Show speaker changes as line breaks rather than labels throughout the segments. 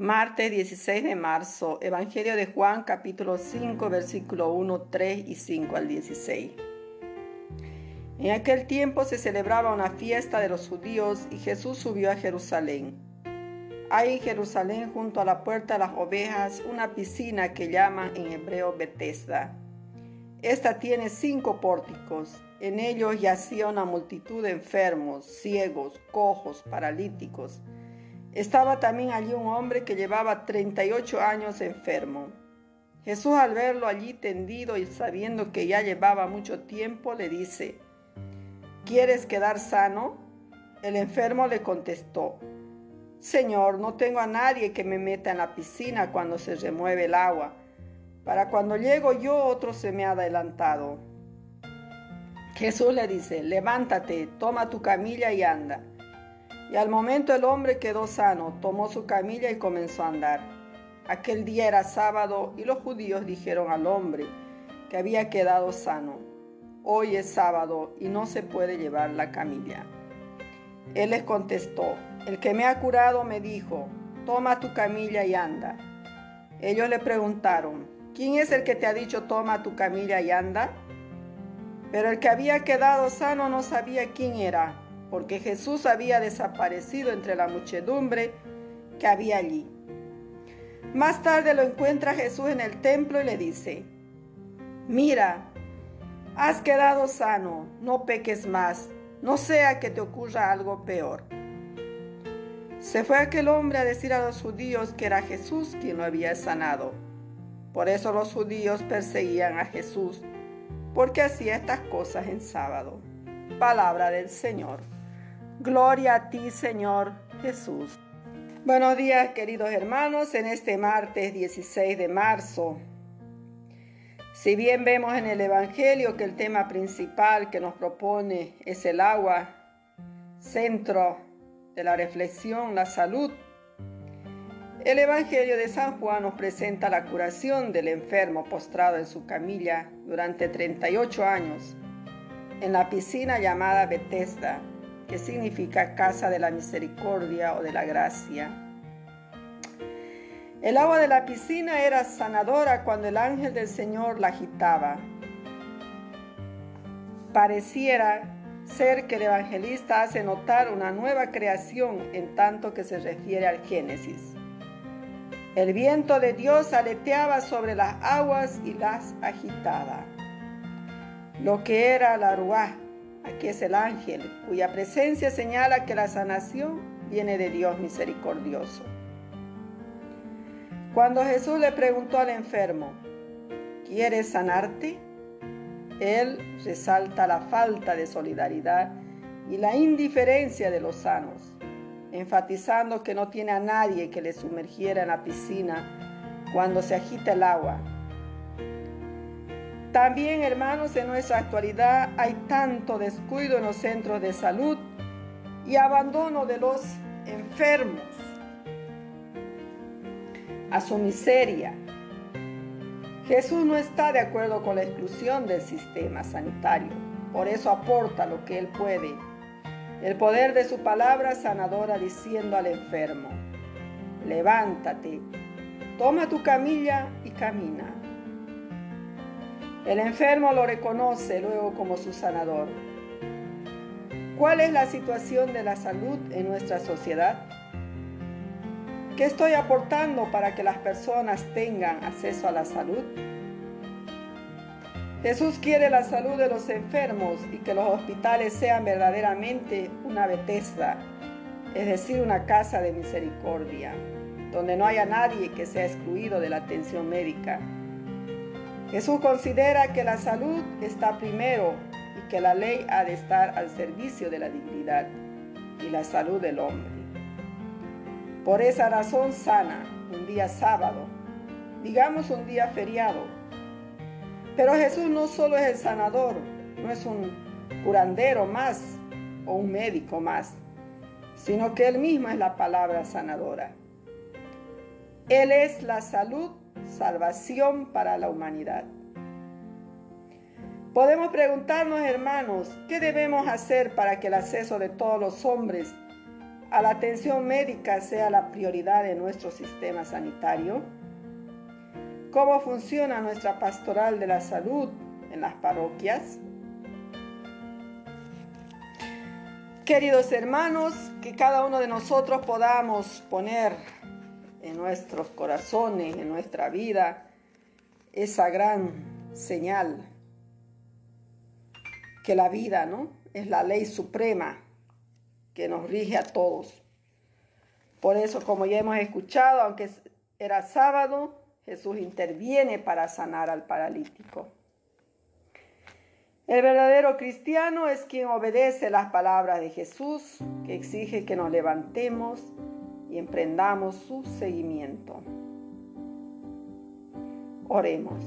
Martes 16 de marzo, Evangelio de Juan capítulo 5, versículo 1, 3 y 5 al 16. En aquel tiempo se celebraba una fiesta de los judíos y Jesús subió a Jerusalén. Hay en Jerusalén junto a la puerta de las ovejas una piscina que llaman en hebreo Bethesda. Esta tiene cinco pórticos. En ellos yacía una multitud de enfermos, ciegos, cojos, paralíticos estaba también allí un hombre que llevaba 38 años enfermo. Jesús al verlo allí tendido y sabiendo que ya llevaba mucho tiempo, le dice, ¿quieres quedar sano? El enfermo le contestó, Señor, no tengo a nadie que me meta en la piscina cuando se remueve el agua. Para cuando llego yo otro se me ha adelantado. Jesús le dice, levántate, toma tu camilla y anda. Y al momento el hombre quedó sano, tomó su camilla y comenzó a andar. Aquel día era sábado y los judíos dijeron al hombre que había quedado sano, hoy es sábado y no se puede llevar la camilla. Él les contestó, el que me ha curado me dijo, toma tu camilla y anda. Ellos le preguntaron, ¿quién es el que te ha dicho toma tu camilla y anda? Pero el que había quedado sano no sabía quién era porque Jesús había desaparecido entre la muchedumbre que había allí. Más tarde lo encuentra Jesús en el templo y le dice, mira, has quedado sano, no peques más, no sea que te ocurra algo peor. Se fue aquel hombre a decir a los judíos que era Jesús quien lo había sanado. Por eso los judíos perseguían a Jesús, porque hacía estas cosas en sábado. Palabra del Señor. Gloria a ti, Señor Jesús. Buenos días, queridos hermanos, en este martes 16 de marzo. Si bien vemos en el Evangelio que el tema principal que nos propone es el agua, centro de la reflexión, la salud, el Evangelio de San Juan nos presenta la curación del enfermo postrado en su camilla durante 38 años en la piscina llamada Bethesda que significa casa de la misericordia o de la gracia. El agua de la piscina era sanadora cuando el ángel del Señor la agitaba. Pareciera ser que el evangelista hace notar una nueva creación en tanto que se refiere al Génesis. El viento de Dios aleteaba sobre las aguas y las agitaba. Lo que era la ruá, Aquí es el ángel, cuya presencia señala que la sanación viene de Dios misericordioso. Cuando Jesús le preguntó al enfermo, ¿quieres sanarte? Él resalta la falta de solidaridad y la indiferencia de los sanos, enfatizando que no tiene a nadie que le sumergiera en la piscina cuando se agita el agua también, hermanos, en nuestra actualidad hay tanto descuido en los centros de salud y abandono de los enfermos a su miseria. Jesús no está de acuerdo con la exclusión del sistema sanitario, por eso aporta lo que Él puede, el poder de su palabra sanadora diciendo al enfermo, levántate, toma tu camilla y camina. El enfermo lo reconoce luego como su sanador. ¿Cuál es la situación de la salud en nuestra sociedad? ¿Qué estoy aportando para que las personas tengan acceso a la salud? Jesús quiere la salud de los enfermos y que los hospitales sean verdaderamente una Bethesda, es decir, una casa de misericordia, donde no haya nadie que sea excluido de la atención médica Jesús considera que la salud está primero y que la ley ha de estar al servicio de la dignidad y la salud del hombre. Por esa razón sana un día sábado, digamos un día feriado. Pero Jesús no solo es el sanador, no es un curandero más o un médico más, sino que Él mismo es la palabra sanadora. Él es la salud salvación para la humanidad. Podemos preguntarnos, hermanos, ¿qué debemos hacer para que el acceso de todos los hombres a la atención médica sea la prioridad de nuestro sistema sanitario? ¿Cómo funciona nuestra pastoral de la salud en las parroquias? Queridos hermanos, que cada uno de nosotros podamos poner en nuestros corazones, en nuestra vida, esa gran señal que la vida, ¿no? Es la ley suprema que nos rige a todos. Por eso, como ya hemos escuchado, aunque era sábado, Jesús interviene para sanar al paralítico. El verdadero cristiano es quien obedece las palabras de Jesús, que exige que nos levantemos y emprendamos su seguimiento. Oremos.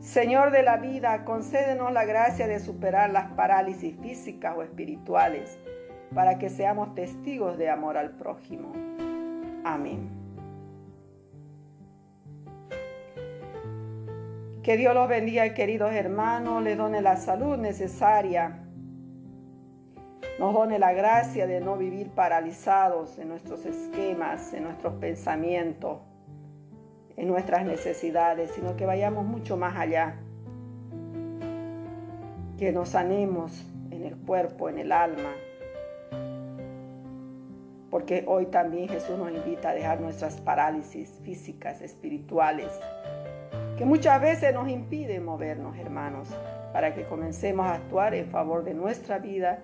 Señor de la vida, concédenos la gracia de superar las parálisis físicas o espirituales para que seamos testigos de amor al prójimo. Amén. Que Dios los bendiga, queridos hermanos, les done la salud necesaria, nos done la gracia de no vivir paralizados en nuestros esquemas, en nuestros pensamientos, en nuestras necesidades, sino que vayamos mucho más allá, que nos sanemos en el cuerpo, en el alma, porque hoy también Jesús nos invita a dejar nuestras parálisis físicas, espirituales, que muchas veces nos impiden movernos, hermanos, para que comencemos a actuar en favor de nuestra vida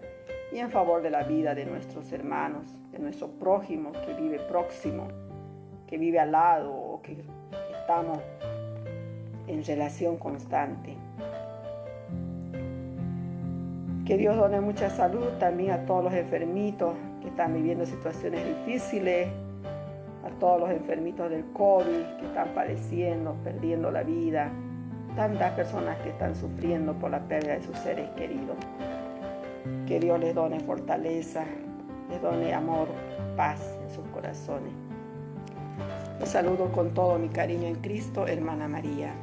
y en favor de la vida de nuestros hermanos, de nuestro prójimo que vive próximo, que vive al lado o que estamos en relación constante. Que Dios done mucha salud también a todos los enfermitos que están viviendo situaciones difíciles, a todos los enfermitos del COVID que están padeciendo, perdiendo la vida, tantas personas que están sufriendo por la pérdida de sus seres queridos. Que Dios les done fortaleza, les done amor, paz en sus corazones. Los saludo con todo mi cariño en Cristo, hermana María.